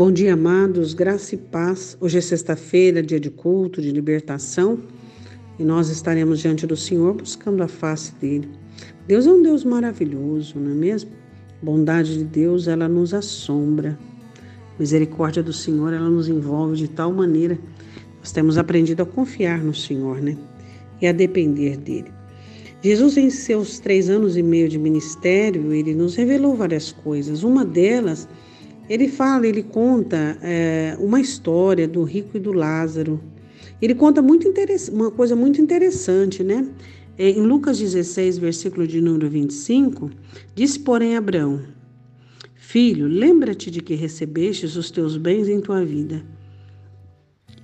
Bom dia, amados, graça e paz. Hoje é sexta-feira, dia de culto, de libertação, e nós estaremos diante do Senhor buscando a face dele. Deus é um Deus maravilhoso, não é mesmo? A bondade de Deus, ela nos assombra. A misericórdia do Senhor, ela nos envolve de tal maneira. Nós temos aprendido a confiar no Senhor, né? E a depender dele. Jesus, em seus três anos e meio de ministério, ele nos revelou várias coisas. Uma delas ele fala, ele conta é, uma história do rico e do Lázaro. Ele conta muito uma coisa muito interessante, né? É, em Lucas 16, versículo de número 25, disse, porém, Abraão: Filho, lembra-te de que recebestes os teus bens em tua vida,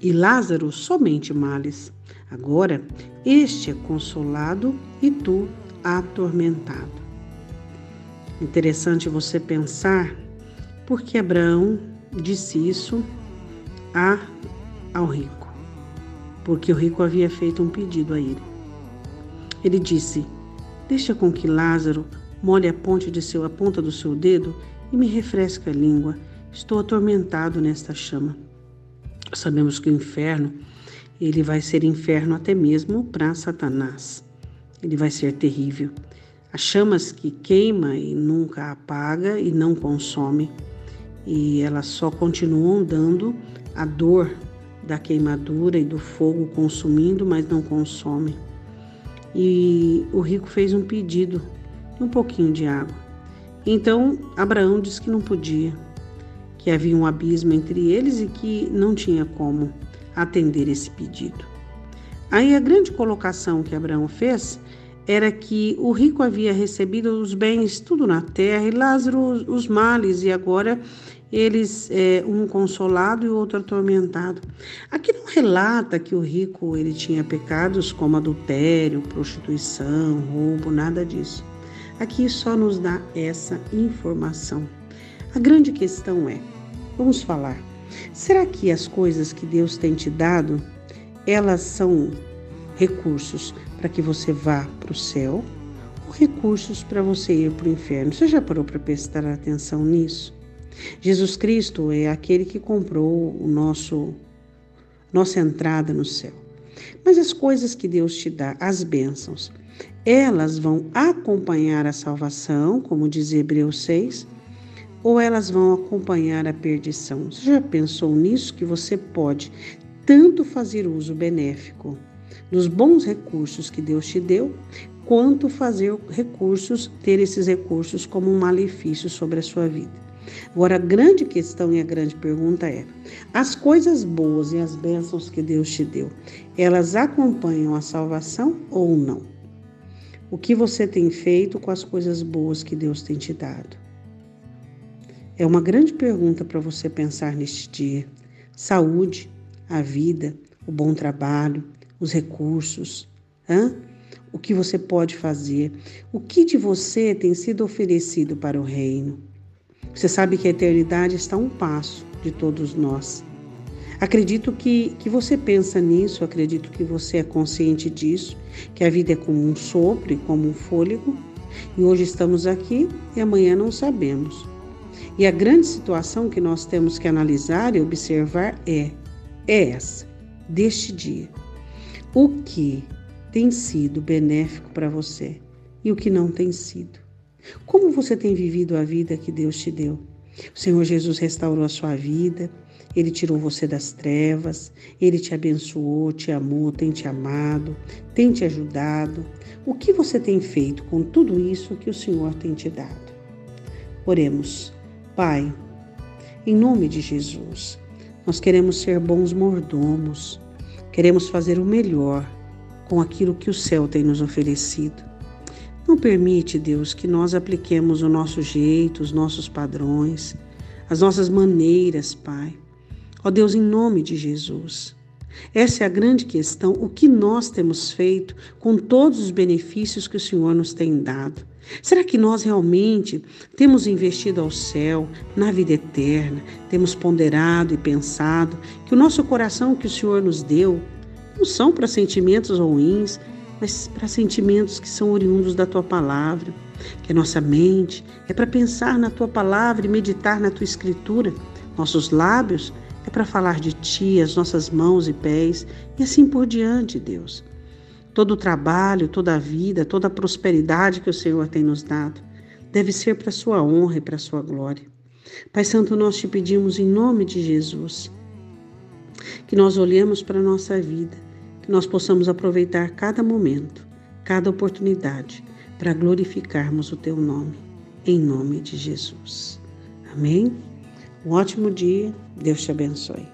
e Lázaro somente males. Agora, este é consolado e tu atormentado. Interessante você pensar porque Abraão disse isso a, ao rico, porque o rico havia feito um pedido a ele. Ele disse: Deixa com que Lázaro molhe a, ponte de seu, a ponta do seu dedo e me refresque a língua. Estou atormentado nesta chama. Sabemos que o inferno, ele vai ser inferno até mesmo para Satanás. Ele vai ser terrível. As chamas que queima e nunca apaga e não consome e elas só continuam dando a dor da queimadura e do fogo consumindo, mas não consomem. E o rico fez um pedido, um pouquinho de água. Então Abraão disse que não podia, que havia um abismo entre eles e que não tinha como atender esse pedido. Aí a grande colocação que Abraão fez era que o rico havia recebido os bens tudo na terra e Lázaro os males e agora eles é, um consolado e o outro atormentado. Aqui não relata que o rico ele tinha pecados como adultério, prostituição, roubo, nada disso. Aqui só nos dá essa informação. A grande questão é, vamos falar, será que as coisas que Deus tem te dado, elas são recursos para que você vá para o céu ou recursos para você ir para o inferno? Você já parou para prestar atenção nisso? Jesus Cristo é aquele que comprou o nosso nossa entrada no céu. Mas as coisas que Deus te dá, as bênçãos, elas vão acompanhar a salvação, como diz Hebreus 6, ou elas vão acompanhar a perdição? Você já pensou nisso que você pode tanto fazer uso benéfico dos bons recursos que Deus te deu, quanto fazer recursos, ter esses recursos como um malefício sobre a sua vida? Agora, a grande questão e a grande pergunta é: as coisas boas e as bênçãos que Deus te deu, elas acompanham a salvação ou não? O que você tem feito com as coisas boas que Deus tem te dado? É uma grande pergunta para você pensar neste dia. Saúde, a vida, o bom trabalho, os recursos, hã? o que você pode fazer, o que de você tem sido oferecido para o reino. Você sabe que a eternidade está a um passo de todos nós. Acredito que, que você pensa nisso, acredito que você é consciente disso, que a vida é como um sopro como um fôlego, e hoje estamos aqui e amanhã não sabemos. E a grande situação que nós temos que analisar e observar é, é essa, deste dia. O que tem sido benéfico para você e o que não tem sido. Como você tem vivido a vida que Deus te deu? O Senhor Jesus restaurou a sua vida, ele tirou você das trevas, ele te abençoou, te amou, tem te amado, tem te ajudado. O que você tem feito com tudo isso que o Senhor tem te dado? Oremos. Pai, em nome de Jesus, nós queremos ser bons mordomos, queremos fazer o melhor com aquilo que o céu tem nos oferecido. Não permite, Deus, que nós apliquemos o nosso jeito, os nossos padrões, as nossas maneiras, Pai. Ó Deus, em nome de Jesus. Essa é a grande questão, o que nós temos feito com todos os benefícios que o Senhor nos tem dado. Será que nós realmente temos investido ao céu, na vida eterna, temos ponderado e pensado que o nosso coração que o Senhor nos deu não são para sentimentos ruins, mas para sentimentos que são oriundos da tua palavra. Que a nossa mente é para pensar na tua palavra e meditar na tua escritura Nossos lábios é para falar de Ti, as nossas mãos e pés, e assim por diante, Deus. Todo o trabalho, toda a vida, toda a prosperidade que o Senhor tem nos dado deve ser para a Sua honra e para a Sua glória. Pai Santo, nós te pedimos em nome de Jesus que nós olhemos para a nossa vida, que nós possamos aproveitar cada momento, cada oportunidade para glorificarmos o Teu nome, em nome de Jesus. Amém? Um ótimo dia, Deus te abençoe.